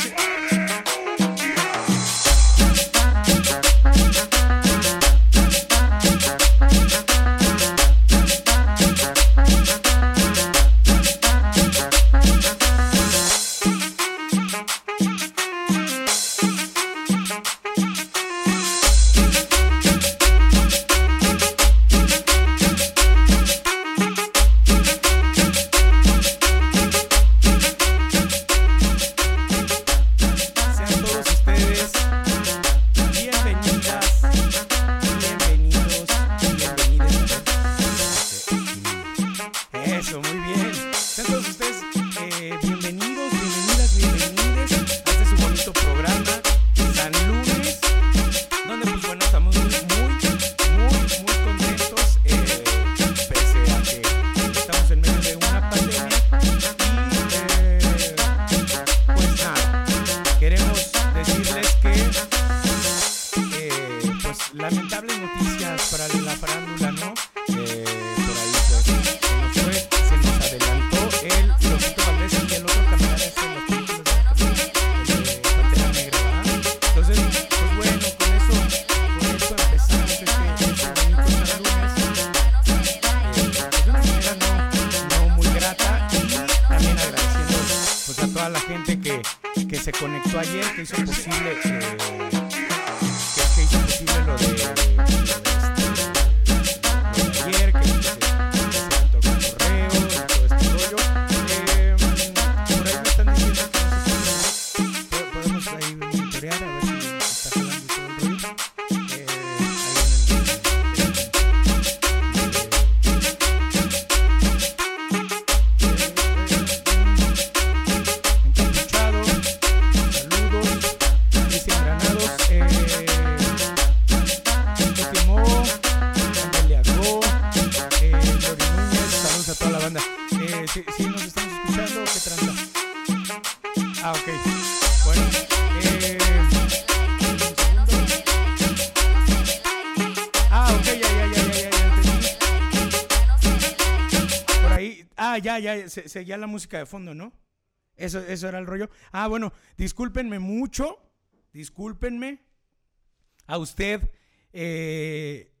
music. Conectó ayer, que hizo posible eh, que, se- seguía la música de fondo, ¿no? Eso, eso era el rollo. Ah, bueno, discúlpenme mucho, discúlpenme a usted, eh,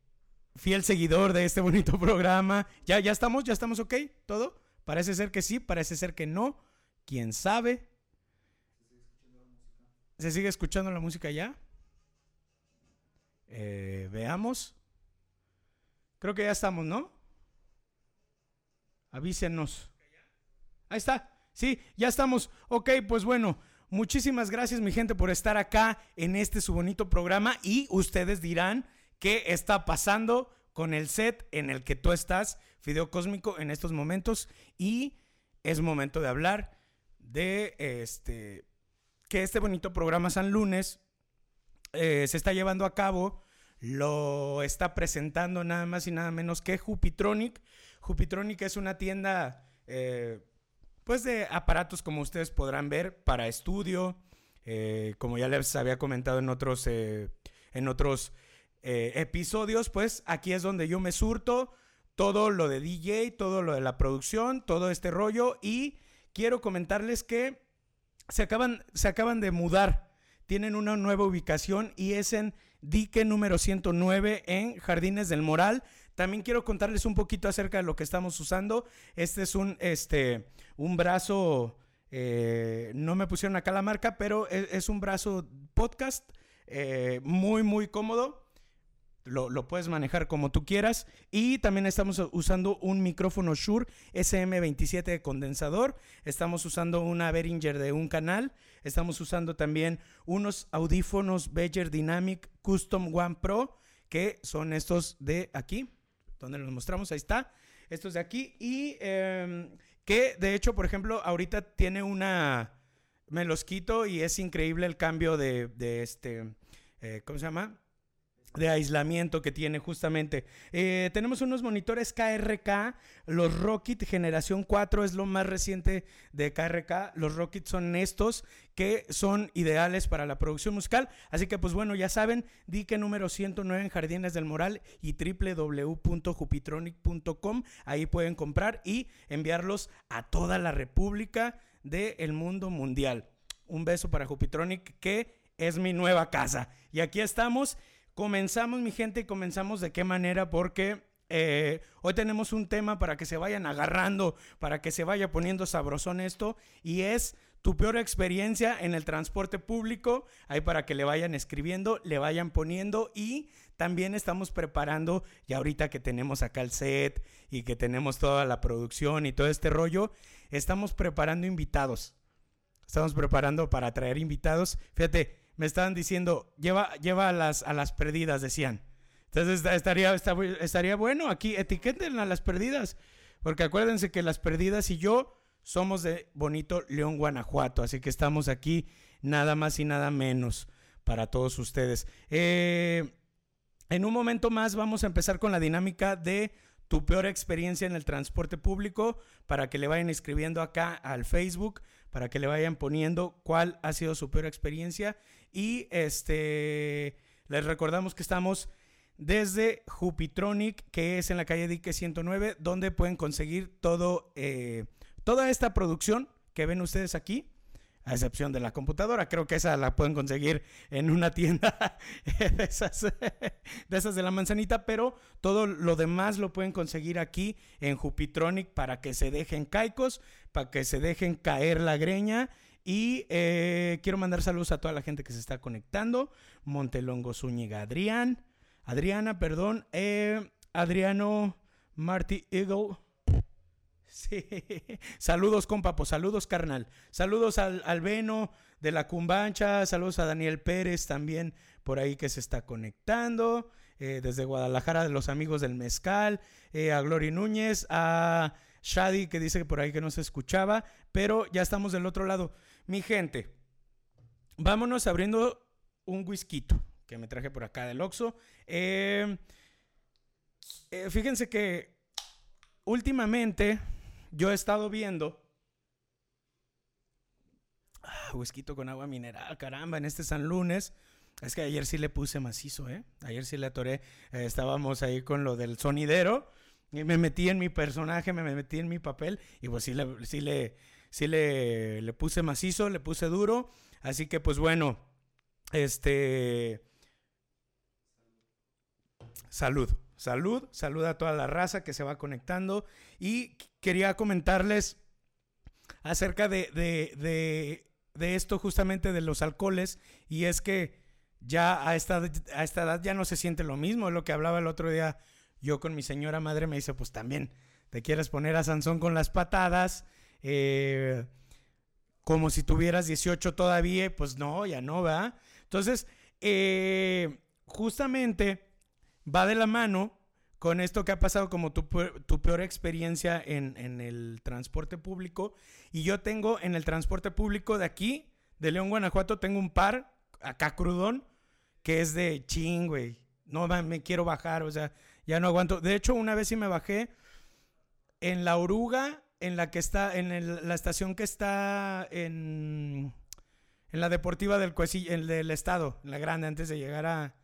fiel seguidor de este bonito programa. ¿Ya, ya estamos? ¿Ya estamos ok? ¿Todo? Parece ser que sí, parece ser que no. ¿Quién sabe? ¿Se sigue escuchando la música ya? Eh, veamos. Creo que ya estamos, ¿no? Avísenos. Ahí está. Sí, ya estamos. Ok, pues bueno, muchísimas gracias mi gente por estar acá en este su bonito programa y ustedes dirán qué está pasando con el set en el que tú estás, Fideo Cósmico, en estos momentos y es momento de hablar de este que este bonito programa San Lunes eh, se está llevando a cabo, lo está presentando nada más y nada menos que Jupitronic. Jupitronic es una tienda, eh, pues de aparatos como ustedes podrán ver para estudio, eh, como ya les había comentado en otros, eh, en otros eh, episodios, pues aquí es donde yo me surto todo lo de DJ, todo lo de la producción, todo este rollo y quiero comentarles que se acaban, se acaban de mudar. Tienen una nueva ubicación y es en Dique número 109 en Jardines del Moral. También quiero contarles un poquito acerca de lo que estamos usando. Este es un, este, un brazo, eh, no me pusieron acá la marca, pero es, es un brazo podcast eh, muy, muy cómodo. Lo, lo, puedes manejar como tú quieras. Y también estamos usando un micrófono Shure SM27 de condensador. Estamos usando una Behringer de un canal. Estamos usando también unos audífonos Behringer Dynamic Custom One Pro, que son estos de aquí, donde los mostramos. Ahí está. Estos de aquí. Y eh, que de hecho, por ejemplo, ahorita tiene una... Me los quito y es increíble el cambio de, de este... Eh, ¿Cómo se llama? De aislamiento que tiene justamente. Eh, tenemos unos monitores KRK, los Rocket generación 4 es lo más reciente de KRK. Los Rocket son estos que son ideales para la producción musical. Así que pues bueno, ya saben, dique número 109 en Jardines del Moral y www.jupitronic.com. Ahí pueden comprar y enviarlos a toda la República del mundo mundial. un beso para Jupitronic, que es mi nueva casa. Y aquí estamos. Comenzamos, mi gente, y comenzamos de qué manera, porque eh, hoy tenemos un tema para que se vayan agarrando, para que se vaya poniendo sabrosón esto, y es tu peor experiencia en el transporte público, ahí para que le vayan escribiendo, le vayan poniendo y también estamos preparando, ya ahorita que tenemos acá el set y que tenemos toda la producción y todo este rollo, estamos preparando invitados. Estamos preparando para traer invitados. Fíjate, me estaban diciendo, lleva, lleva a, las, a las perdidas, decían. Entonces estaría, estaría bueno aquí, etiqueten a las perdidas, porque acuérdense que las perdidas y yo somos de bonito León, Guanajuato, así que estamos aquí nada más y nada menos para todos ustedes. Eh, en un momento más vamos a empezar con la dinámica de tu peor experiencia en el transporte público para que le vayan escribiendo acá al Facebook, para que le vayan poniendo cuál ha sido su peor experiencia y este les recordamos que estamos desde Jupitronic, que es en la calle Dique 109, donde pueden conseguir todo eh, Toda esta producción que ven ustedes aquí, a excepción de la computadora, creo que esa la pueden conseguir en una tienda de esas, de esas de la manzanita, pero todo lo demás lo pueden conseguir aquí en Jupitronic para que se dejen caicos, para que se dejen caer la greña. Y eh, quiero mandar saludos a toda la gente que se está conectando. Montelongo Zúñiga, Adrián, Adriana, perdón, eh, Adriano Marty Eagle. Sí. Saludos, compa, pues saludos, carnal. Saludos al, al Beno de la Cumbancha. Saludos a Daniel Pérez también por ahí que se está conectando. Eh, desde Guadalajara, de los amigos del Mezcal. A Glory Núñez. A Shadi que dice que por ahí que no se escuchaba. Pero ya estamos del otro lado. Mi gente, vámonos abriendo un whisky que me traje por acá del Oxxo. Eh, fíjense que últimamente yo he estado viendo. Ah, whisky con agua mineral, caramba, en este San Lunes. Es que ayer sí le puse macizo, ¿eh? Ayer sí le atoré. Eh, estábamos ahí con lo del sonidero. Y me metí en mi personaje, me metí en mi papel. Y pues sí le, sí le, sí le, le puse macizo, le puse duro. Así que pues bueno, este... Salud. Salud, salud a toda la raza que se va conectando. Y quería comentarles acerca de, de, esto justamente de los alcoholes. Y es que ya a esta, a esta edad ya no se siente lo mismo. Lo que hablaba el otro día yo con mi señora madre. Me dice, pues también te quieres poner a Sansón con las patadas. Eh, como si tuvieras 18 todavía. Pues no, ya no, va. Entonces, eh, justamente va de la mano con esto que ha pasado como tu, peor experiencia en, el transporte público. Y yo tengo en el transporte público de aquí, de León, Guanajuato, tengo un par, acá crudón, que es de ching, güey. No me quiero bajar, o sea, ya no aguanto. De hecho, una vez sí me bajé en la oruga, en la que está, en la estación que está en, en la deportiva del, el del estado, en la grande, antes de llegar a,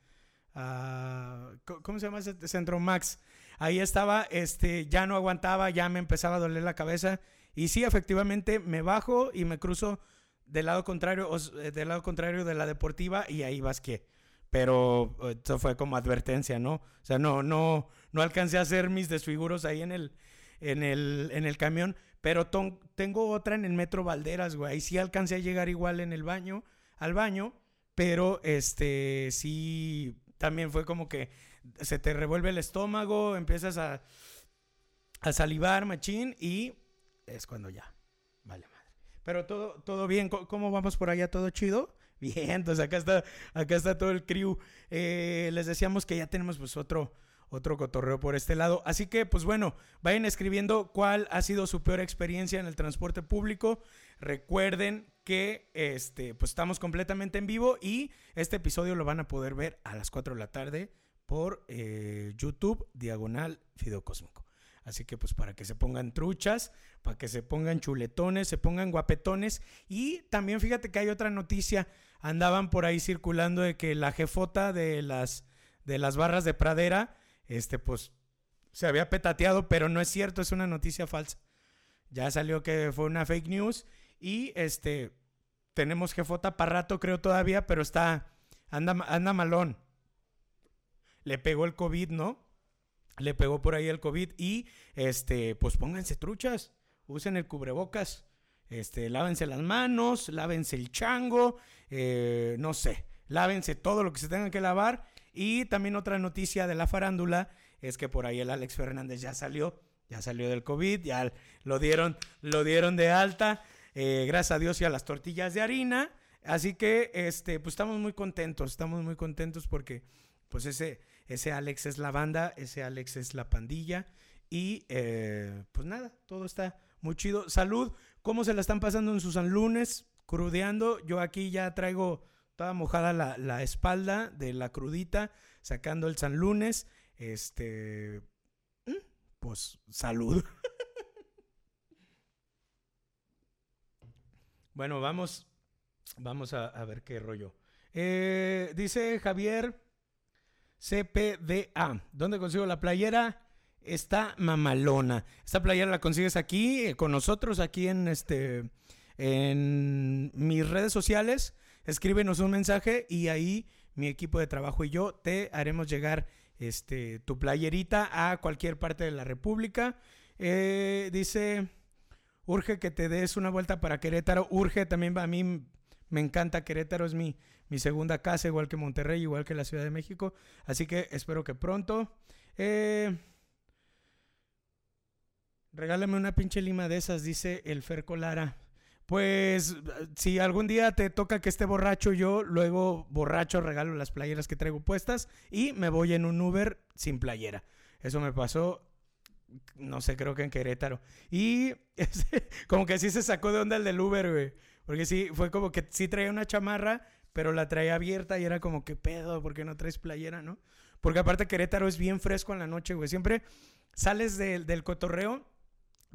¿cómo se llama ese centro Max? Ahí estaba, este, ya no aguantaba, ya me empezaba a doler la cabeza y sí, efectivamente me bajo y me cruzo del lado contrario, eh, del lado contrario de la deportiva y ahí vas que. Pero eso fue como advertencia, ¿no? O sea, no, no, no alcancé a hacer mis desfiguros ahí en el, en el, en el camión, pero tengo otra en el Metro Valderas, güey. Ahí sí alcancé a llegar igual en el baño, al baño, pero este, sí, también fue como que se te revuelve el estómago, empiezas a, a salivar, machín, y es cuando ya, vale madre. Pero todo, todo bien, ¿cómo vamos por allá? ¿Todo chido? Bien, entonces acá está, acá está todo el crew. Eh, les decíamos que ya tenemos pues otro, otro cotorreo por este lado. Así que, pues bueno, vayan escribiendo cuál ha sido su peor experiencia en el transporte público. Recuerden que este, pues estamos completamente en vivo y este episodio lo van a poder ver a las 4 de la tarde por eh, YouTube, diagonal Fideo Cósmico. Así que pues para que se pongan truchas, para que se pongan chuletones, se pongan guapetones. Y también fíjate que hay otra noticia, andaban por ahí circulando de que la jefota de las, de las barras de pradera este, pues se había petateado, pero no es cierto, es una noticia falsa. Ya salió que fue una fake news y este, tenemos jefota para rato, creo todavía, pero está, anda, anda malón. Le pegó el COVID, ¿no? Le pegó por ahí el COVID y, este, pues pónganse truchas, usen el cubrebocas, este, lávense las manos, lávense el chango, eh, no sé, lávense todo lo que se tengan que lavar. Y también otra noticia de la farándula es que por ahí el Alex Fernández ya salió, ya salió del COVID, ya lo dieron, lo dieron de alta, eh, gracias a Dios y a las tortillas de harina. Así que, este, pues estamos muy contentos, estamos muy contentos porque, pues ese, ese Alex es la banda, ese Alex es la pandilla y, eh, pues nada, todo está muy chido. Salud, ¿cómo se la están pasando en sus lunes? Crudeando, yo aquí ya traigo toda mojada la, la espalda de la crudita, sacando el San Lunes. Este, mm, pues salud. bueno, vamos, vamos a, ver qué rollo. Eh, dice Javier CPDA, ¿dónde consigo la playera? Está mamalona. Esta playera la consigues aquí eh, con nosotros, aquí en este, en mis redes sociales. Escríbenos un mensaje y ahí mi equipo de trabajo y yo te haremos llegar este, tu playerita a cualquier parte de la República. Eh, dice, urge que te des una vuelta para Querétaro. Urge también, a mí me encanta Querétaro, es mi, mi segunda casa, igual que Monterrey, igual que la Ciudad de México. Así que espero que pronto. Eh, regálame una pinche lima de esas, dice el Ferco Lara. Pues si algún día te toca que esté borracho yo, luego borracho regalo las playeras que traigo puestas y me voy en un Uber sin playera. Eso me pasó, no sé, creo que en Querétaro. Y como que sí se sacó de onda el del Uber, güey. Porque sí, fue como que sí traía una chamarra, pero la traía abierta y era como, ¿qué pedo? ¿Por qué no traes playera, no? Porque aparte Querétaro es bien fresco en la noche, güey. Siempre sales del cotorreo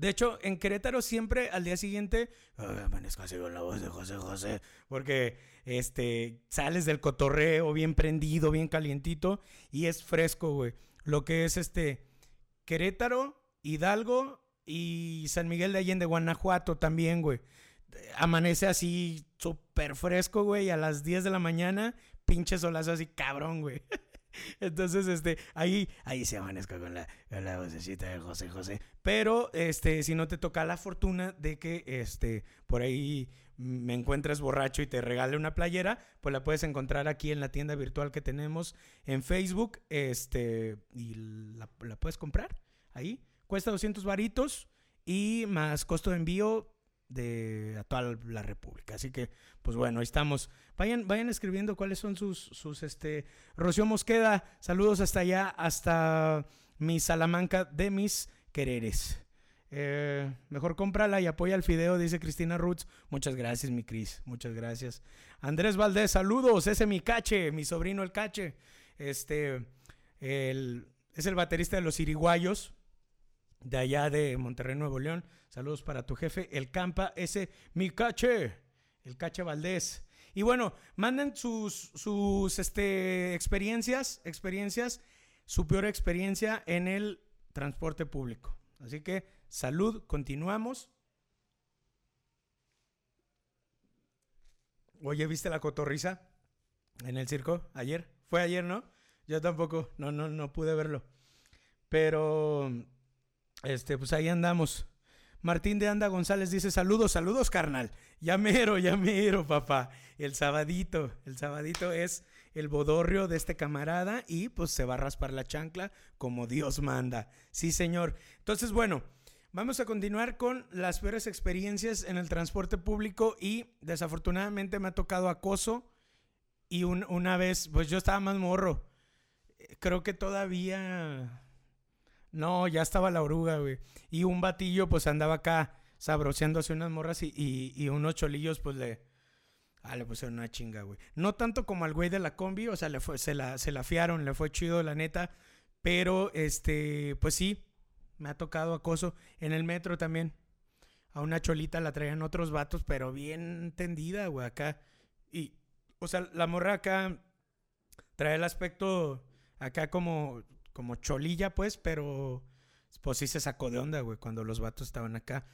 de hecho, en Querétaro siempre al día siguiente amanezco así con la voz de José José, porque este sales del cotorreo bien prendido, bien calientito y es fresco, güey. Lo que es este Querétaro, Hidalgo y San Miguel de Allende, Guanajuato también, güey. Amanece así súper fresco, güey, a las 10 de la mañana, pinche solazo así cabrón, güey. Entonces, este, ahí, ahí se amanezca con la, con la vocecita de José José. Pero, este, si no te toca la fortuna de que, este, por ahí me encuentres borracho y te regale una playera, pues la puedes encontrar aquí en la tienda virtual que tenemos en Facebook, este, y la, la puedes comprar ahí. Cuesta 200 varitos y más costo de envío de a toda la República. Así que, pues bueno, ahí estamos. Vayan, vayan escribiendo cuáles son sus, sus, este, Rocío Mosqueda, saludos hasta allá, hasta mi Salamanca de mis quereres. Eh, mejor cómprala y apoya el fideo, dice Cristina Roots. Muchas gracias, mi Cris. Muchas gracias. Andrés Valdés, saludos. Ese es mi cache, mi sobrino el cache. Este, el, es el baterista de los Iriguayos, de allá de Monterrey, Nuevo León. Saludos para tu jefe, el Campa, ese mi cache, el cache Valdés. Y bueno, manden sus, sus este, experiencias, experiencias, su peor experiencia en el transporte público. Así que salud, continuamos. Oye, ¿viste la cotorriza en el circo ayer? Fue ayer, ¿no? Yo tampoco, no, no, no pude verlo. Pero, este, pues ahí andamos. Martín de Anda González dice saludos, saludos carnal. Ya mero, ya mero, papá. El sabadito, el sabadito es el bodorrio de este camarada y pues se va a raspar la chancla como Dios manda. Sí, señor. Entonces, bueno, vamos a continuar con las peores experiencias en el transporte público y desafortunadamente me ha tocado acoso y una vez, pues yo estaba más morro. Creo que todavía no, ya estaba la oruga, güey. Y un batillo, pues andaba acá sabroseándose unas morras y, y, unos cholillos, pues le. Ah, le pusieron una chinga, güey. No tanto como al güey de la combi, o sea, le fue, se, la, se la fiaron, le fue chido, la neta. Pero, este, pues sí, me ha tocado acoso. En el metro también. A una cholita la traían otros vatos, pero bien tendida, güey, acá. Y, o sea, la morra acá trae el aspecto acá como como cholilla, pues, pero pues sí se sacó de onda, güey, cuando los vatos estaban acá.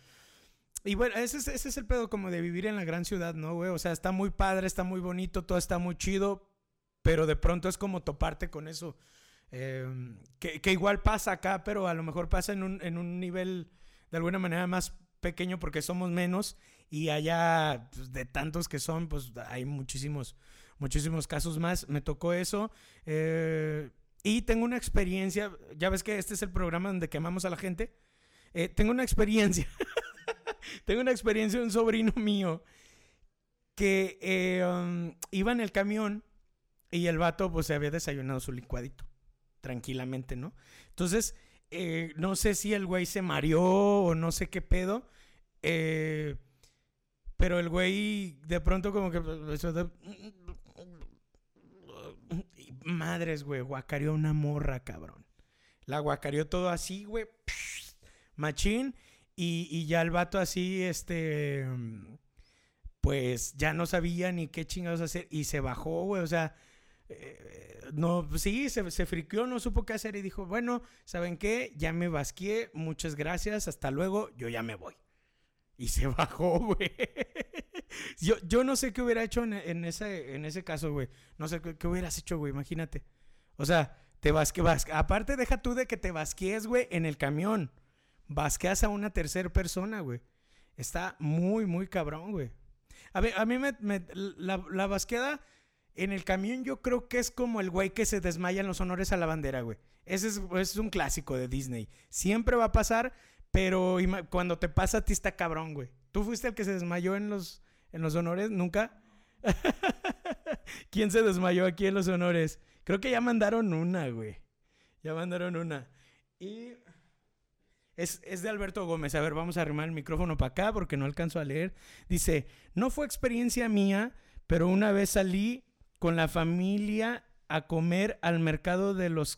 Y bueno, ese es, ese es el pedo como de vivir en la gran ciudad, ¿no, güey? O sea, está muy padre, está muy bonito, todo está muy chido, pero de pronto es como toparte con eso. Em, que, que, igual pasa acá, pero a lo mejor pasa en un, en un nivel de alguna manera más pequeño porque somos menos y allá pues, de tantos que son, pues hay muchísimos, muchísimos casos más. Me tocó eso. Eh, y tengo una experiencia, ya ves que este es el programa donde quemamos a la gente. Eh, tengo una experiencia, tengo una experiencia de un sobrino mío que eh, um, iba en el camión y el vato pues se había desayunado su licuadito, tranquilamente, ¿no? Entonces, no sé si el güey se mareó o no sé qué pedo, pero el güey de pronto como que... Madres, güey, guacareó una morra, cabrón. La guacareó todo así, güey. Machín. Y, y, ya el vato así, este... Pues ya no sabía ni qué chingados hacer. Y se bajó, güey. O sea... Eh, no, sí, se, se friqueó, no supo qué hacer y dijo, bueno, ¿saben qué? Ya me basqué, muchas gracias, hasta luego, yo ya me voy. Y se bajó, güey. Yo, yo no sé qué hubiera hecho en, ese, en ese caso, güey. No sé qué, hubieras hecho, güey. Imagínate. O sea, te vasqueas. Aparte, deja tú de que te vasquees, güey, en el camión. Vasqueas a una tercera persona, güey. Está muy, muy cabrón, güey. A, ver, a mí me, la, la vasqueada en el camión yo creo que es como el güey que se desmaya en los honores a la bandera, güey. Ese es, es un clásico de Disney. Siempre va a pasar, pero cuando te pasa a ti está cabrón, güey. ¿Tú fuiste el que se desmayó en los, en los honores? ¿Nunca? ¿Quién se desmayó aquí en los honores? Creo que ya mandaron una, güey. Ya mandaron una. Y es, es, de Alberto Gómez. A ver, vamos a arrimar el micrófono para acá porque no alcanzo a leer. Dice, no fue experiencia mía, pero una vez salí con la familia a comer al mercado de los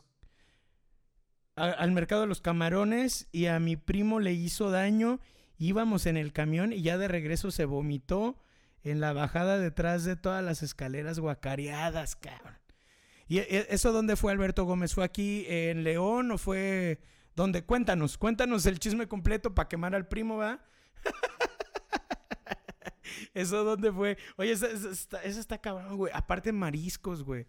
al mercado de los camarones y a mi primo le hizo daño. Íbamos en el camión y ya de regreso se vomitó en la bajada detrás de todas las escaleras guacareadas, cabrón. ¿Y e, eso dónde fue Alberto Gómez? ¿Fue aquí en León o fue dónde? Cuéntanos, cuéntanos el chisme completo para quemar al primo, ¿va? ¿Eso dónde fue? Oye, eso, está, eso está cabrón, güey. Aparte mariscos, güey.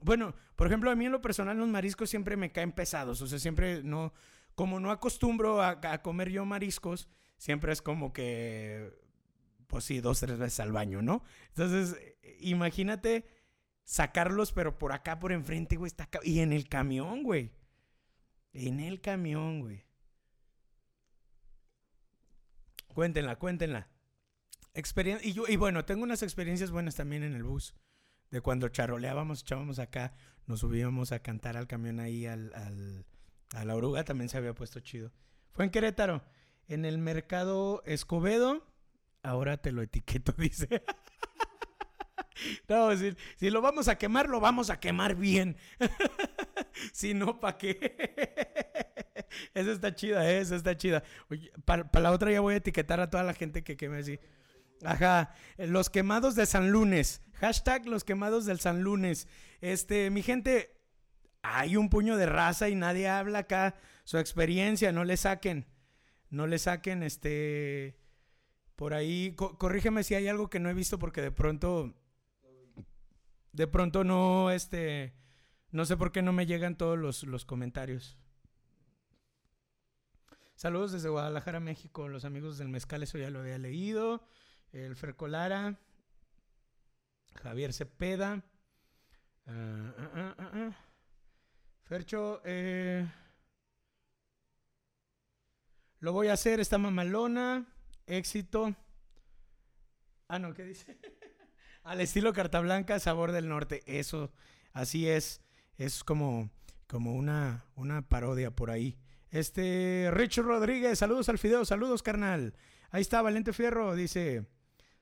Bueno, por ejemplo, a mí en lo personal los mariscos siempre me caen pesados. O sea, siempre no. Como no acostumbro a, comer yo mariscos, siempre es como que. Pues sí, dos, tres veces al baño, ¿no? Entonces, imagínate sacarlos, pero por acá, por enfrente, güey, está. Y en el camión, güey. En el camión, güey. Cuéntenla, cuéntenla. Y bueno, tengo unas experiencias buenas también en el bus de cuando charoleábamos, echábamos acá, nos subíamos a cantar al camión ahí al, a la oruga, también se había puesto chido. Fue en Querétaro, en el mercado Escobedo, ahora te lo etiqueto, dice. no, si, si, lo vamos a quemar, lo vamos a quemar bien. si no, ¿para qué? esa está chida, ¿eh? esa está chida. Para la otra ya voy a etiquetar a toda la gente que queme así. Ajá, los quemados de San Lunes. Hashtag los quemados del San Lunes. Este, mi gente, hay un puño de raza y nadie habla acá su experiencia, no le saquen. No le saquen, este, por ahí, corrígeme si hay algo que no he visto porque de pronto, de pronto no, este, no sé por qué no me llegan todos los, los comentarios. Saludos desde Guadalajara, México, los amigos del Mezcal, eso ya lo había leído el Fercolara, Javier Cepeda, ah, ah, ah, Fercho, eh, lo voy a hacer, esta mamalona, éxito. Ah, no, ¿qué dice? Al estilo carta blanca, sabor del norte. Eso, así es. Es como, como una, una parodia por ahí. Este, Rich Rodríguez, saludos al fideo, saludos, carnal. Ahí está, Valente Fierro, dice.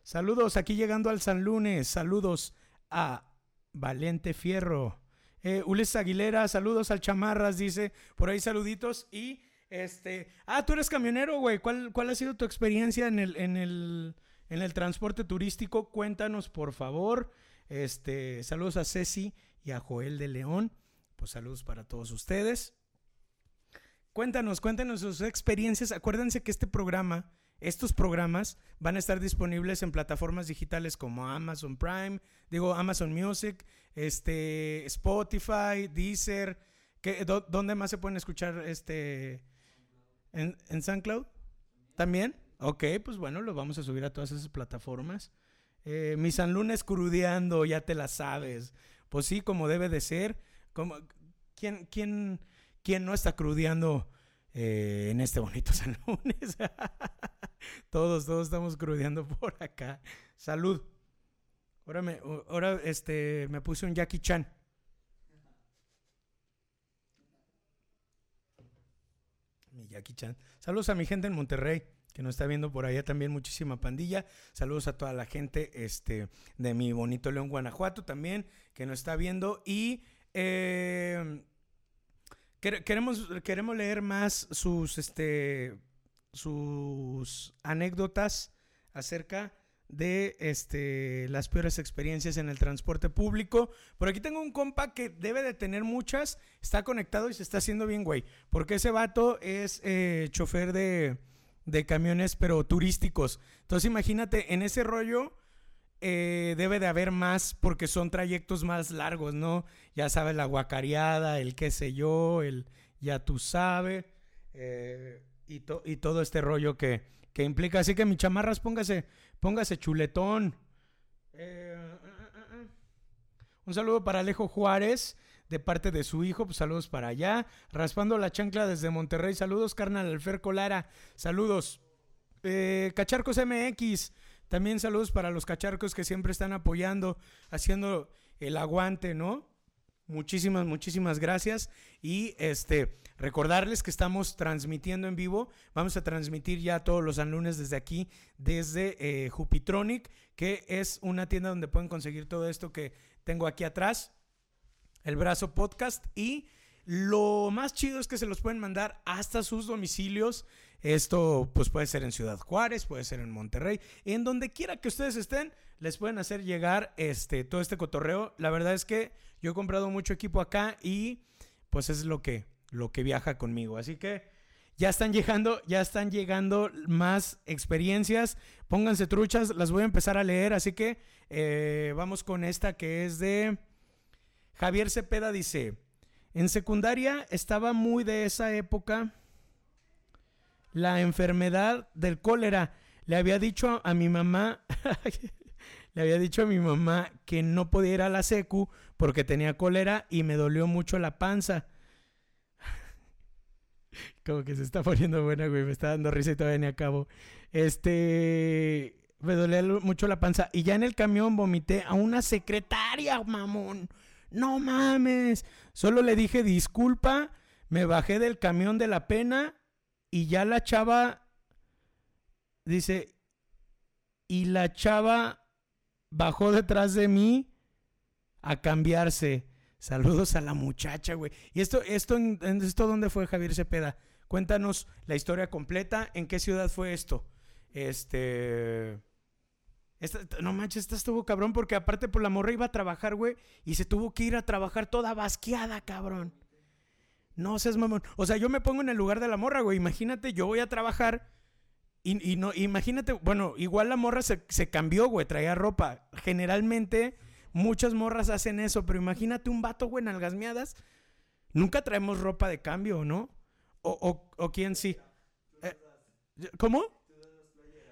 Saludos, aquí llegando al San Lunes. Saludos a Valente Fierro. Eh, Ulises Aguilera, saludos al Chamarras, dice. Por ahí saluditos. Y este. Ah, tú eres camionero, güey. ¿Cuál, ¿Cuál ha sido tu experiencia en el, en el, en el transporte turístico? Cuéntanos, por favor. Este, saludos a Ceci y a Joel de León. Pues saludos para todos ustedes. Cuéntanos, cuéntanos sus experiencias. Acuérdense que este programa estos programas van a estar disponibles en plataformas digitales como Amazon Prime, digo Amazon Music, este, Spotify, Deezer. ¿qué, ¿Dónde más se pueden escuchar este en, en SoundCloud? ¿También? Ok, pues bueno, lo vamos a subir a todas esas plataformas. Eh, mi San ya te la sabes. Pues sí, como debe de ser. Como, ¿quién, quién, quién no está crudeando eh, en este bonito San Lunes? todos, todos estamos crudeando por acá. Salud. Ahora me, ahora este, me puse un Jackie Chan. Mi Jackie Chan. Saludos a mi gente en Monterrey que nos está viendo por allá también muchísima pandilla. Saludos a toda la gente este, de mi bonito León, Guanajuato también, que nos está viendo. Y eh, queremos, queremos leer más sus, este, sus anécdotas acerca de este, las peores experiencias en el transporte público. Por aquí tengo un compa que debe de tener muchas, está conectado y se está haciendo bien, güey. Porque ese vato es eh, chofer de, de camiones, pero turísticos. Entonces imagínate, en ese rollo eh, debe de haber más porque son trayectos más largos, ¿no? Ya sabes, la guacareada, el qué sé yo, el ya tú sabes, eh, y, todo este rollo que, que, implica. Así que mi chamarras, póngase, póngase chuletón. Eh, un saludo para Alejo Juárez de parte de su hijo. Pues saludos para allá. Raspando la chancla desde Monterrey. Saludos, carnal Alfer Colara. Saludos. Eh, Cacharcos MX. También saludos para los cacharcos que siempre están apoyando, haciendo el aguante, ¿no? Muchísimas, muchísimas gracias. Y este, recordarles que estamos transmitiendo en vivo. Vamos a transmitir ya todos los lunes desde aquí, desde eh, Jupitronic, que es una tienda donde pueden conseguir todo esto que tengo aquí atrás el Brazo Podcast. Y lo más chido es que se los pueden mandar hasta sus domicilios. Esto pues puede ser en Ciudad Juárez, puede ser en Monterrey, en donde quiera que ustedes estén, les pueden hacer llegar este todo este cotorreo. La verdad es que yo he comprado mucho equipo acá y pues es lo que lo que viaja conmigo. Así que ya están llegando, ya están llegando más experiencias. Pónganse truchas, las voy a empezar a leer. Así que eh, vamos con esta que es de Javier Cepeda dice, en secundaria estaba muy de esa época la enfermedad del cólera. Le había dicho a mi mamá, le había dicho a mi mamá que no podía ir a la secu porque tenía cólera y me dolió mucho la panza. Como que se está poniendo buena, güey. Me está dando risa y todavía ni acabo. Este. Me dolía mucho la panza. Y ya en el camión vomité a una secretaria, mamón no mames. Solo le dije disculpa, me bajé del camión de la pena y ya la chava dice, y la chava bajó detrás de mí a cambiarse. Saludos a la muchacha, güey. ¿Y esto, esto, esto dónde fue Javier Cepeda? Cuéntanos la historia completa. ¿En qué ciudad fue esto? Este no manches, esta estuvo cabrón porque aparte por pues, la morra iba a trabajar, güey, y se tuvo que ir a trabajar toda basqueada, cabrón. No seas mamón. O sea, yo me pongo en el lugar de la morra, güey. Imagínate, yo voy a trabajar y, no, imagínate, bueno, igual la morra se, se cambió, güey, traía ropa. Generalmente muchas morras hacen eso, pero imagínate un vato, güey, en algasmeadas. Nunca traemos ropa de cambio, ¿no? O, o, quién sí. Eh, ¿Cómo?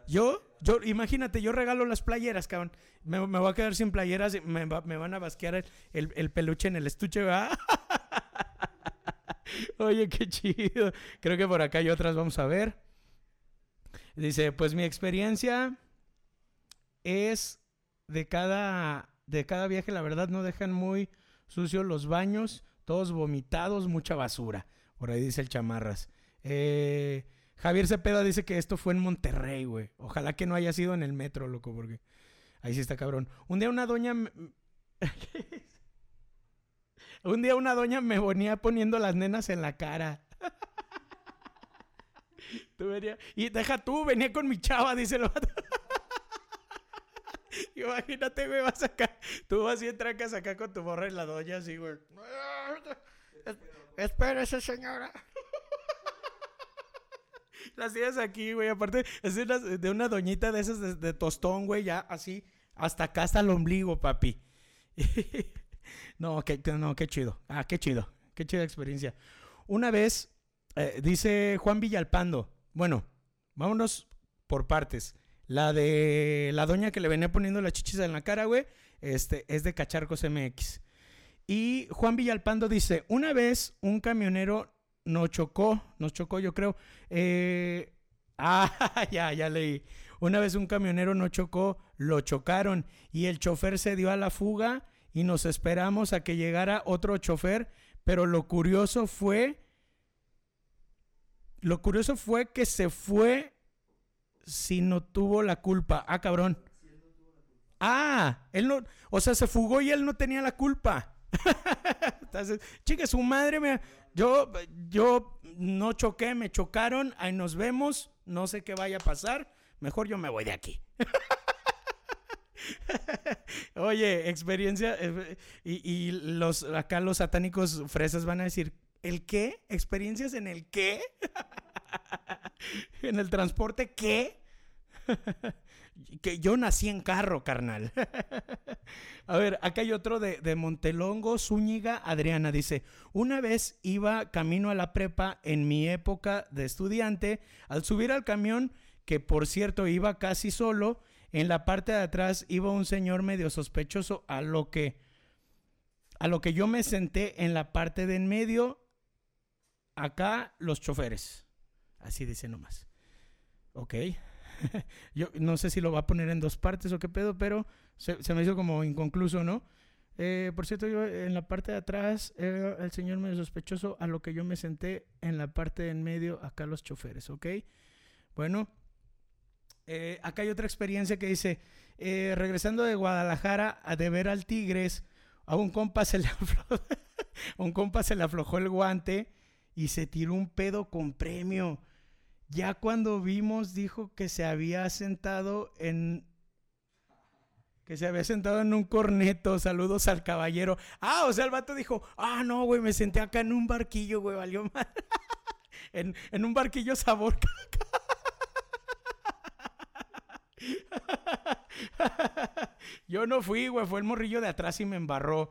Yo, yo, imagínate, yo regalo las playeras, cabrón. Me, voy a quedar sin playeras y me, van a basquear el, peluche en el estuche, ¿verdad? Oye, qué chido. Creo que por acá hay otras, vamos a ver. Dice, pues mi experiencia es de cada, de cada viaje, la verdad, no dejan muy sucios los baños, todos vomitados, mucha basura. Por ahí dice el chamarras. Eh, Javier Cepeda dice que esto fue en Monterrey, güey. Ojalá que no haya sido en el metro, loco, porque ahí sí está cabrón. Un día una doña... Un día una doña me venía poniendo las nenas en la cara. tú Y deja tú, venía con mi chava, dice el vato. Imagínate, güey, vas acá. Tú vas y entras acá con tu borra en la doña así, güey. Espérese, señora. Las tienes aquí, güey. Aparte, es de una, de una doñita de esas de, tostón, güey, ya así. Hasta acá hasta el ombligo, papi. no, qué, no, qué chido. Ah, qué chido. Qué chida experiencia. Una vez, eh, dice Juan Villalpando. Bueno, vámonos por partes. La de la doña que le venía poniendo la chichis en la cara, güey, este, es de Cacharcos MX. Y Juan Villalpando dice, una vez un camionero nos chocó, nos chocó yo creo. Eh, ah, ya, ya leí. Una vez un camionero no chocó, lo chocaron y el chofer se dio a la fuga y nos esperamos a que llegara otro chofer, pero lo curioso fue, lo curioso fue que se fue si no tuvo la culpa. Ah, cabrón. Ah, él no, o sea, se fugó y él no tenía la culpa. Entonces, chica, su madre me, yo, yo no choqué, me chocaron, ahí nos vemos, no sé qué vaya a pasar, mejor yo me voy de aquí. Oye, experiencia, eh, y, y, los, acá los satánicos fresas van a decir, ¿el qué? ¿Experiencias en el qué? ¿En el transporte qué? Que yo nací en carro, carnal. a ver, acá hay otro de, de, Montelongo, Zúñiga, Adriana. Dice, una vez iba camino a la prepa en mi época de estudiante. Al subir al camión, que por cierto iba casi solo, en la parte de atrás iba un señor medio sospechoso, a lo que, a lo que yo me senté en la parte de en medio. Acá los choferes. Así dice nomás. Ok. Yo no sé si lo va a poner en dos partes o qué pedo, pero se, me hizo como inconcluso, ¿no? Eh, por cierto, yo en la parte de atrás era el señor medio sospechoso, a lo que yo me senté en la parte de en medio, acá los choferes, ¿ok? Bueno, eh, acá hay otra experiencia que dice, eh, regresando de Guadalajara a de ver al Tigres, a un compa se le un compa se le aflojó el guante y se tiró un pedo con premio. Ya cuando vimos, dijo que se había sentado en. Que se había sentado en un corneto. Saludos al caballero. Ah, o sea, el vato dijo: Ah, no, güey, me senté acá en un barquillo, güey, valió mal. en, en un barquillo sabor. Yo no fui, güey, fue el morrillo de atrás y me embarró.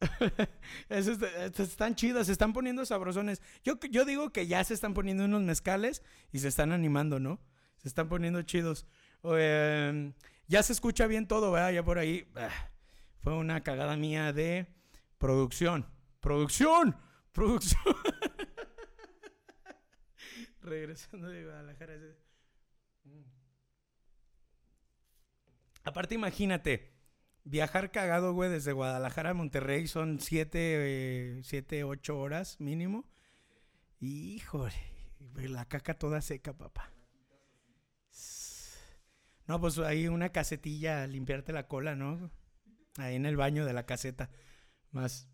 están chidas, se están poniendo sabrosones. Yo, yo digo que ya se están poniendo unos mezcales y se están animando, ¿no? Se están poniendo chidos. Eh, ya se escucha bien todo, ¿verdad? Ya por ahí. Ah, fue una cagada mía de producción. ¡Producción! ¡Producción! Regresando de Guadalajara. Mm. Aparte, imagínate Viajar cagado, güey, desde Guadalajara a Monterrey son 7, 7, 8 horas mínimo. Híjole, la caca toda seca, papá. No, pues ahí una casetilla, limpiarte la cola, ¿no? Ahí en el baño de la caseta. Más,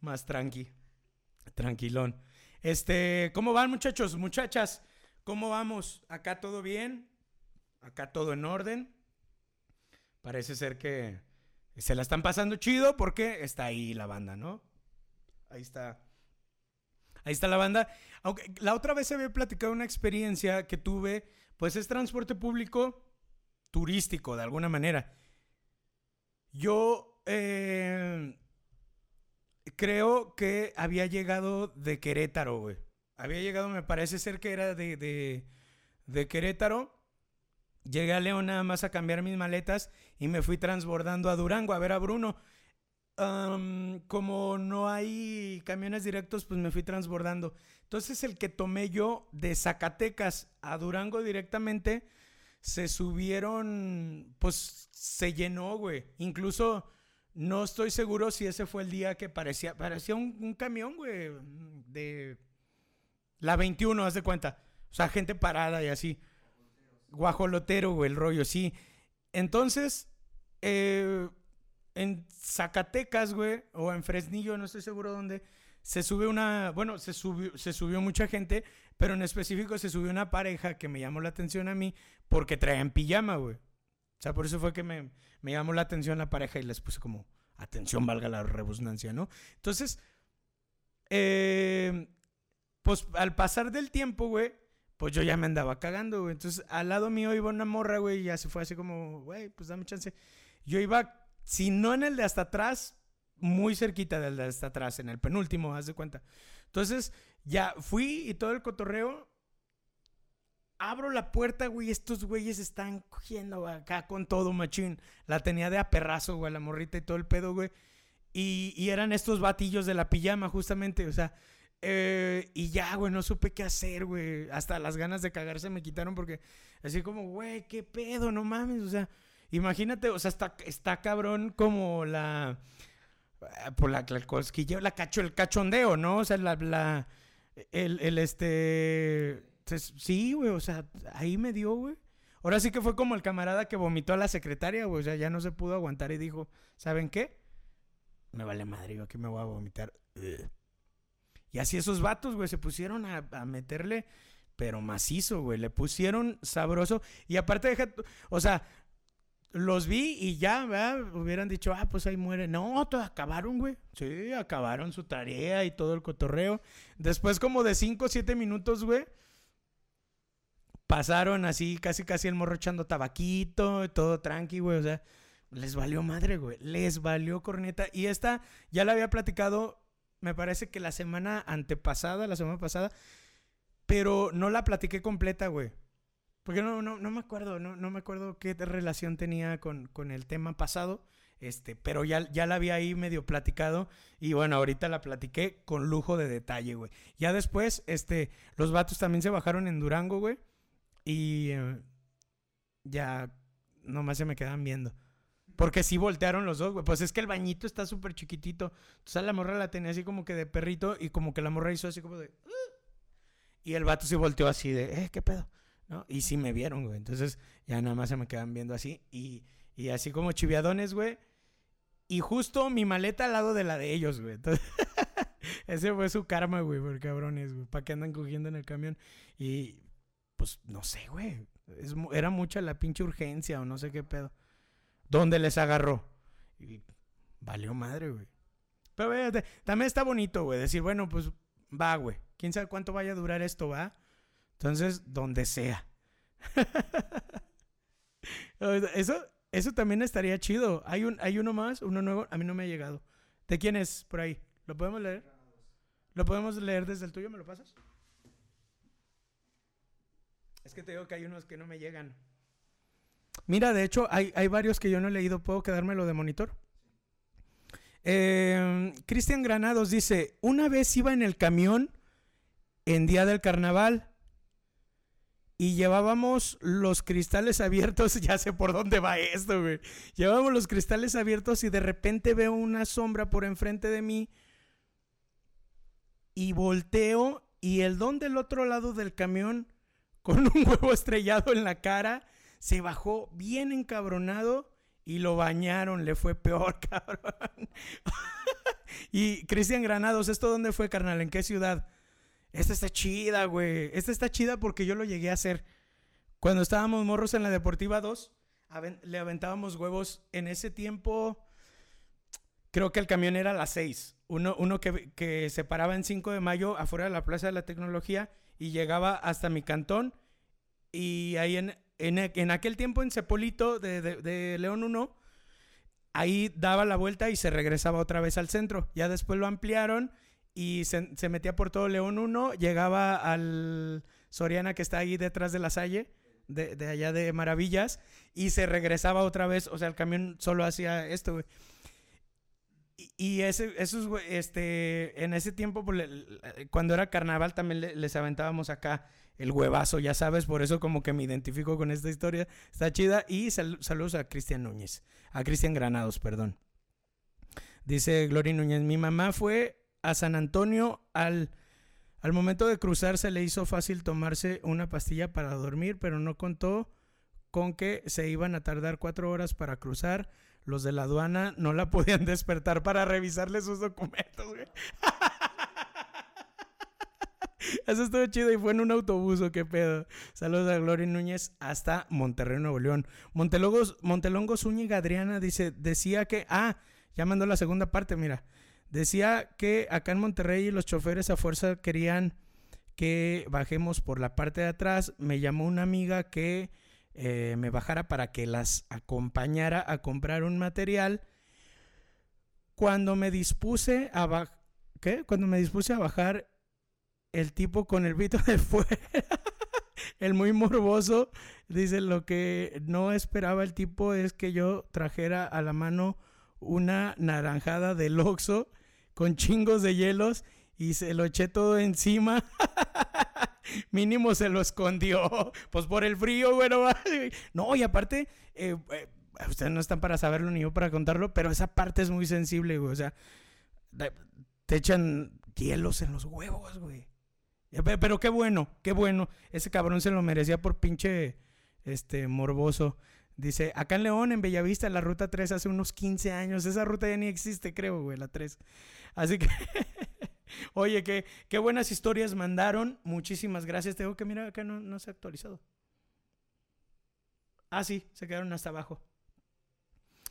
más tranqui. Tranquilón. Este, ¿cómo van, muchachos? Muchachas, ¿cómo vamos? ¿Acá todo bien? ¿Acá todo en orden? Parece ser que se la están pasando chido porque está ahí la banda, ¿no? Ahí está. Ahí está la banda. Aunque la otra vez se había platicado una experiencia que tuve, pues es transporte público turístico, de alguna manera. Yo eh, creo que había llegado de Querétaro, güey. Había llegado, me parece ser que era de, de, de Querétaro. Llegué a León nada más a cambiar mis maletas y me fui transbordando a Durango a ver a Bruno. como no hay camiones directos, pues me fui transbordando. Entonces el que tomé yo de Zacatecas a Durango directamente, se subieron, pues se llenó, güey. Incluso no estoy seguro si ese fue el día que parecía, parecía un, un camión, güey, de la 21, haz de cuenta. O sea, gente parada y así. Guajolotero, güey, el rollo, sí. Entonces, eh, en Zacatecas, güey, o en Fresnillo, no estoy seguro dónde, se sube una, bueno, se subió, se subió mucha gente, pero en específico se subió una pareja que me llamó la atención a mí porque traían pijama, güey. O sea, por eso fue que me, me llamó la atención la pareja y les puse como, atención, valga la rebusnancia, ¿no? Entonces, eh, pues al pasar del tiempo, güey, pues yo ya me andaba cagando, güey. Entonces, al lado mío iba una morra, güey, y ya se fue así como, güey, pues dame chance. Yo iba, si no en el de hasta atrás, muy cerquita del de hasta atrás, en el penúltimo, haz de cuenta. Entonces, ya fui y todo el cotorreo. Abro la puerta, güey, estos güeyes están cogiendo acá con todo, machín. La tenía de aperrazo, güey, la morrita y todo el pedo, güey. Y, y eran estos batillos de la pijama, justamente, o sea, eh, y ya, güey, no supe qué hacer, güey. Hasta las ganas de cagarse me quitaron porque así como, güey, qué pedo, no mames. O sea, imagínate, o sea, está, está cabrón como la. Eh, por la, la cosquilla, la cacho, el cachondeo, ¿no? O sea, la. la el, el este. Sí, güey, o sea, ahí me dio, güey. Ahora sí que fue como el camarada que vomitó a la secretaria, güey. O sea, ya no se pudo aguantar y dijo, ¿saben qué? Me vale madre, yo aquí me voy a vomitar. Y así esos vatos, güey, se pusieron a, meterle, pero macizo, güey. Le pusieron sabroso. Y aparte, deja, o sea, los vi y ya, ¿verdad? Hubieran dicho, ah, pues ahí muere. No, todos acabaron, güey. Sí, acabaron su tarea y todo el cotorreo. Después, como de 5 o 7 minutos, güey, pasaron así, casi, casi el morro echando tabaquito, todo tranqui, güey. O sea, les valió madre, güey. Les valió corneta. Y esta ya la había platicado me parece que la semana antepasada, la semana pasada, pero no la platiqué completa, güey. Porque no, no, no me acuerdo, no, no me acuerdo qué relación tenía con, con el tema pasado. Este, pero ya, ya la había ahí medio platicado. Y bueno, ahorita la platiqué con lujo de detalle, güey. Ya después, este, los vatos también se bajaron en Durango, güey. Y eh, ya nomás se me quedan viendo. Porque sí voltearon los dos, güey. Pues es que el bañito está súper chiquitito. Entonces la morra la tenía así como que de perrito y como que la morra hizo así como de... Y el vato se volteó así de, eh, ¿qué pedo? ¿No? Y sí me vieron, güey. Entonces ya nada más se me quedan viendo así. Y, y así como chiviadones, güey. Y justo mi maleta al lado de la de ellos, güey. Entonces, ese fue su karma, güey, por cabrones, güey. ¿Para qué andan cogiendo en el camión? Y pues no sé, güey. era mucha la pinche urgencia o no sé qué pedo. ¿Dónde les agarró? Y valió madre, güey. Pero también está bonito, güey, decir, bueno, pues va, güey. ¿Quién sabe cuánto vaya a durar esto, va? Entonces, donde sea. eso, eso también estaría chido. Hay, un, hay uno más, uno nuevo. A mí no me ha llegado. ¿De quién es por ahí? ¿Lo podemos leer? ¿Lo podemos leer desde el tuyo? ¿Me lo pasas? Es que te digo que hay unos que no me llegan. Mira, de hecho, hay, varios que yo no he leído. ¿Puedo quedármelo de monitor? Em, Cristian Granados dice, una vez iba en el camión en día del carnaval y llevábamos los cristales abiertos, ya sé por dónde va esto, güey. Llevábamos los cristales abiertos y de repente veo una sombra por enfrente de mí y volteo y el don del otro lado del camión con un huevo estrellado en la cara se bajó bien encabronado y lo bañaron, le fue peor, cabrón. y Cristian Granados, ¿esto dónde fue, carnal? ¿En qué ciudad? Esta está chida, güey. Esta está chida porque yo lo llegué a hacer. Cuando estábamos morros en la Deportiva 2, le aventábamos huevos. En ese tiempo, creo que el camión era a las 6. Uno, uno que, que se paraba en 5 de mayo afuera de la Plaza de la Tecnología y llegaba hasta mi cantón. Y ahí en, en, aquel tiempo en Cepolito de, León 1, ahí daba la vuelta y se regresaba otra vez al centro. Ya después lo ampliaron y se, metía por todo León 1, llegaba al Soriana que está ahí detrás de la Salle, de, allá de Maravillas, y se regresaba otra vez. O sea, el camión solo hacía esto. Y, ese, esos, este, en ese tiempo, pues, cuando era carnaval, también les aventábamos acá el huevazo, ya sabes, por eso como que me identifico con esta historia, está chida. Y saludos a Cristian Núñez, a Cristian Granados, perdón. Dice Gloria Núñez, mi mamá fue a San Antonio al, al momento de cruzar se le hizo fácil tomarse una pastilla para dormir, pero no contó con que se iban a tardar cuatro horas para cruzar. Los de la aduana no la podían despertar para revisarle sus documentos, Eso estuvo chido y fue en un autobús, qué pedo. Saludos a Gloria Núñez hasta Monterrey, Nuevo León. Montelongos, Montelongo Zúñiga Adriana dice, decía que, ah, ya mandó la segunda parte, mira. Decía que acá en Monterrey los choferes a fuerza querían que bajemos por la parte de atrás. Me llamó una amiga que eh, me bajara para que las acompañara a comprar un material. Cuando me dispuse a bajar, ¿qué? Cuando me dispuse a bajar, el tipo con el vito de fuera, el muy morboso, dice lo que no esperaba el tipo es que yo trajera a la mano una naranjada del Oxxo con chingos de hielos y se lo eché todo encima. Mínimo se lo escondió. Pues por el frío, bueno. no, y aparte, eh, eh, ustedes no están para saberlo ni yo para contarlo, pero esa parte es muy sensible, güey. O sea, te echan hielos en los huevos, güey. Pero qué bueno, qué bueno. Ese cabrón se lo merecía por pinche este morboso. Dice, acá en León, en Bellavista, la ruta 3 hace unos 15 años. Esa ruta ya ni existe, creo, güey, la 3. Así que, oye, qué, qué buenas historias mandaron. Muchísimas gracias. Tengo que mirar acá, no, no se ha actualizado. Ah, sí, se quedaron hasta abajo.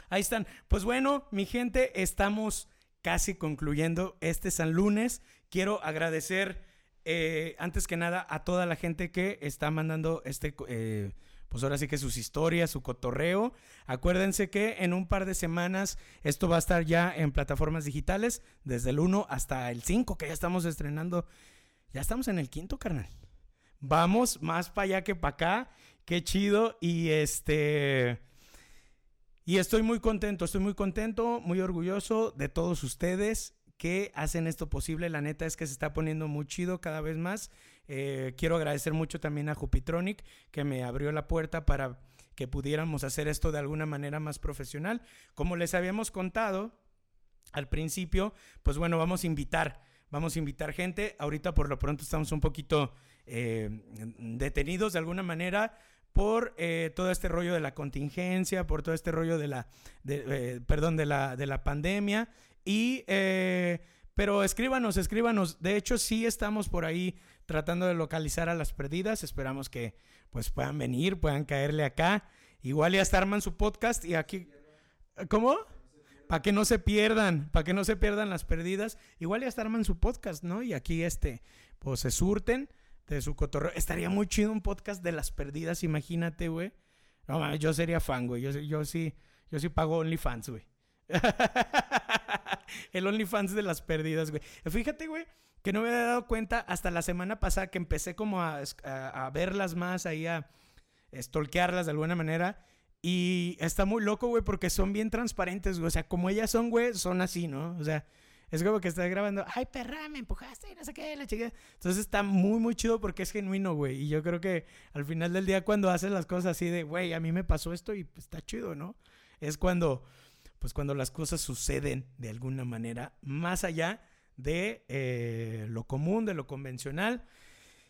Ahí están. Pues bueno, mi gente, estamos casi concluyendo este San Lunes. Quiero agradecer, eh, antes que nada, a toda la gente que está mandando este... Eh, pues ahora sí que sus historias, su cotorreo. Acuérdense que en un par de semanas esto va a estar ya en plataformas digitales, desde el 1 hasta el 5, que ya estamos estrenando. Ya estamos en el quinto, carnal. Vamos más para allá que para acá. Qué chido. Y este. Y estoy muy contento, estoy muy contento, muy orgulloso de todos ustedes que hacen esto posible. La neta es que se está poniendo muy chido cada vez más. Eh, quiero agradecer mucho también a Jupitronic que me abrió la puerta para que pudiéramos hacer esto de alguna manera más profesional. Como les habíamos contado al principio, pues bueno, vamos a invitar, vamos a invitar gente. Ahorita por lo pronto estamos un poquito eh, detenidos de alguna manera por eh, todo este rollo de la contingencia, por todo este rollo de la, perdón, de la, de la pandemia. Y, pero escríbanos, escríbanos. De hecho, sí estamos por ahí tratando de localizar a las perdidas. Esperamos que pues puedan venir, puedan caerle acá. Igual ya hasta arman su podcast y aquí... ¿Cómo? Para que no se pierdan, para que no se pierdan las perdidas. Igual ya hasta arman su podcast, ¿no? Y aquí este, pues se surten de su cotorreo. Estaría muy chido un podcast de las perdidas, imagínate, güey. No, yo sería fan, güey. Yo, yo sí, yo sí pago OnlyFans, güey. El OnlyFans de las perdidas, güey. Fíjate, güey, que no me había dado cuenta hasta la semana pasada que empecé como a, verlas más, ahí a stalkearlas de alguna manera. Y está muy loco, güey, porque son bien transparentes, güey. O sea, como ellas son, güey, son así, ¿no? O sea, es como que está grabando, ay, perra, me empujaste y no sé qué, la chica. Entonces está muy, muy chido porque es genuino, güey. Y yo creo que al final del día, cuando haces las cosas así de, güey, a mí me pasó esto y pues, está chido, ¿no? Es cuando, pues cuando las cosas suceden de alguna manera más allá de eh, lo común, de lo convencional.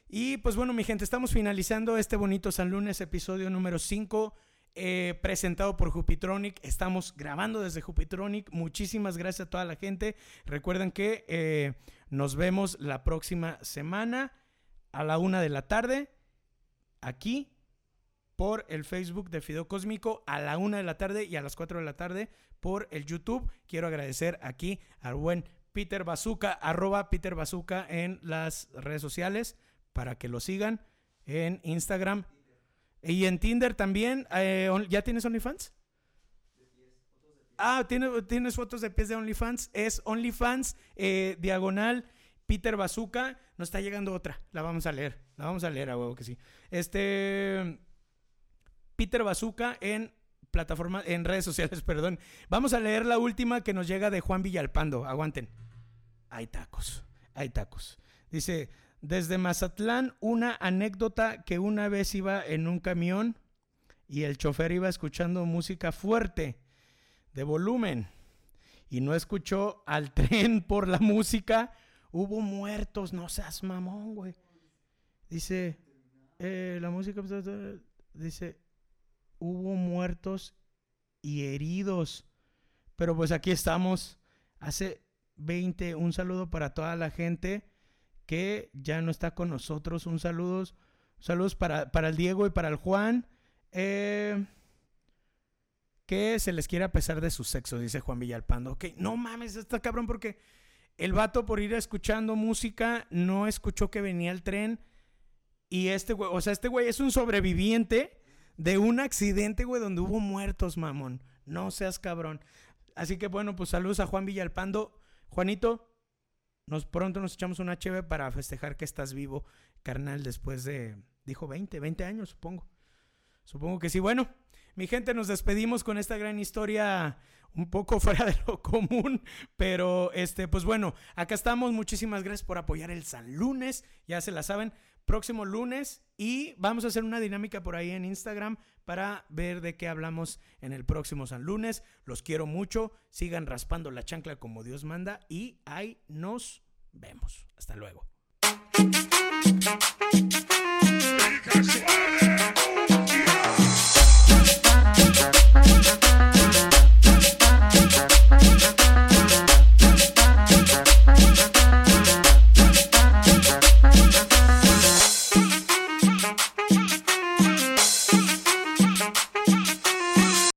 Y pues bueno, mi gente, estamos finalizando este bonito San Lunes, episodio número 5, eh, presentado por Jupitronic. Estamos grabando desde Jupitronic. Muchísimas gracias a toda la gente. Recuerden que eh, nos vemos la próxima semana a la una de la tarde, aquí por el Facebook de Fideo Cósmico, a la una de la tarde y a las 4 de la tarde por el YouTube. Quiero agradecer aquí al buen Peter Bazooka, arroba Peter Bazooka en las redes sociales para que lo sigan en Instagram y en Tinder también. Eh, ¿Ya tienes OnlyFans? Ah, ¿tienes, tienes fotos de pies de OnlyFans. Es OnlyFans eh, diagonal Peter Bazooka. Nos está llegando otra. La vamos a leer. La vamos a leer a huevo que sí. Este. Peter Bazooka en plataforma, en redes sociales, perdón. Vamos a leer la última que nos llega de Juan Villalpando. Aguanten hay tacos, hay tacos. Dice, desde Mazatlán, una anécdota que una vez iba en un camión y el chofer iba escuchando música fuerte, de volumen, y no escuchó al tren por la música. Hubo muertos, no seas mamón, güey. Dice, eh, la música, dice, hubo muertos y heridos. Pero pues aquí estamos. Hace 20. Un saludo para toda la gente que ya no está con nosotros. Un saludo, saludos para, para el Diego y para el Juan. Eh, que se les quiere a pesar de su sexo, dice Juan Villalpando. Ok, no mames, está cabrón porque el vato por ir escuchando música no escuchó que venía el tren. Y este güey, o sea, este güey es un sobreviviente de un accidente, güey, donde hubo muertos, mamón. No seas cabrón. Así que bueno, pues saludos a Juan Villalpando. Juanito, nos pronto nos echamos una cheve para festejar que estás vivo, carnal, después de, dijo 20, 20 años, supongo. Supongo que sí. Bueno, mi gente, nos despedimos con esta gran historia un poco fuera de lo común, pero este, pues bueno, acá estamos. Muchísimas gracias por apoyar el San Lunes, ya se la saben, próximo lunes y vamos a hacer una dinámica por ahí en Instagram para ver de qué hablamos en el próximo San Lunes. Los quiero mucho, sigan raspando la chancla como Dios manda y ahí nos vemos. Hasta luego.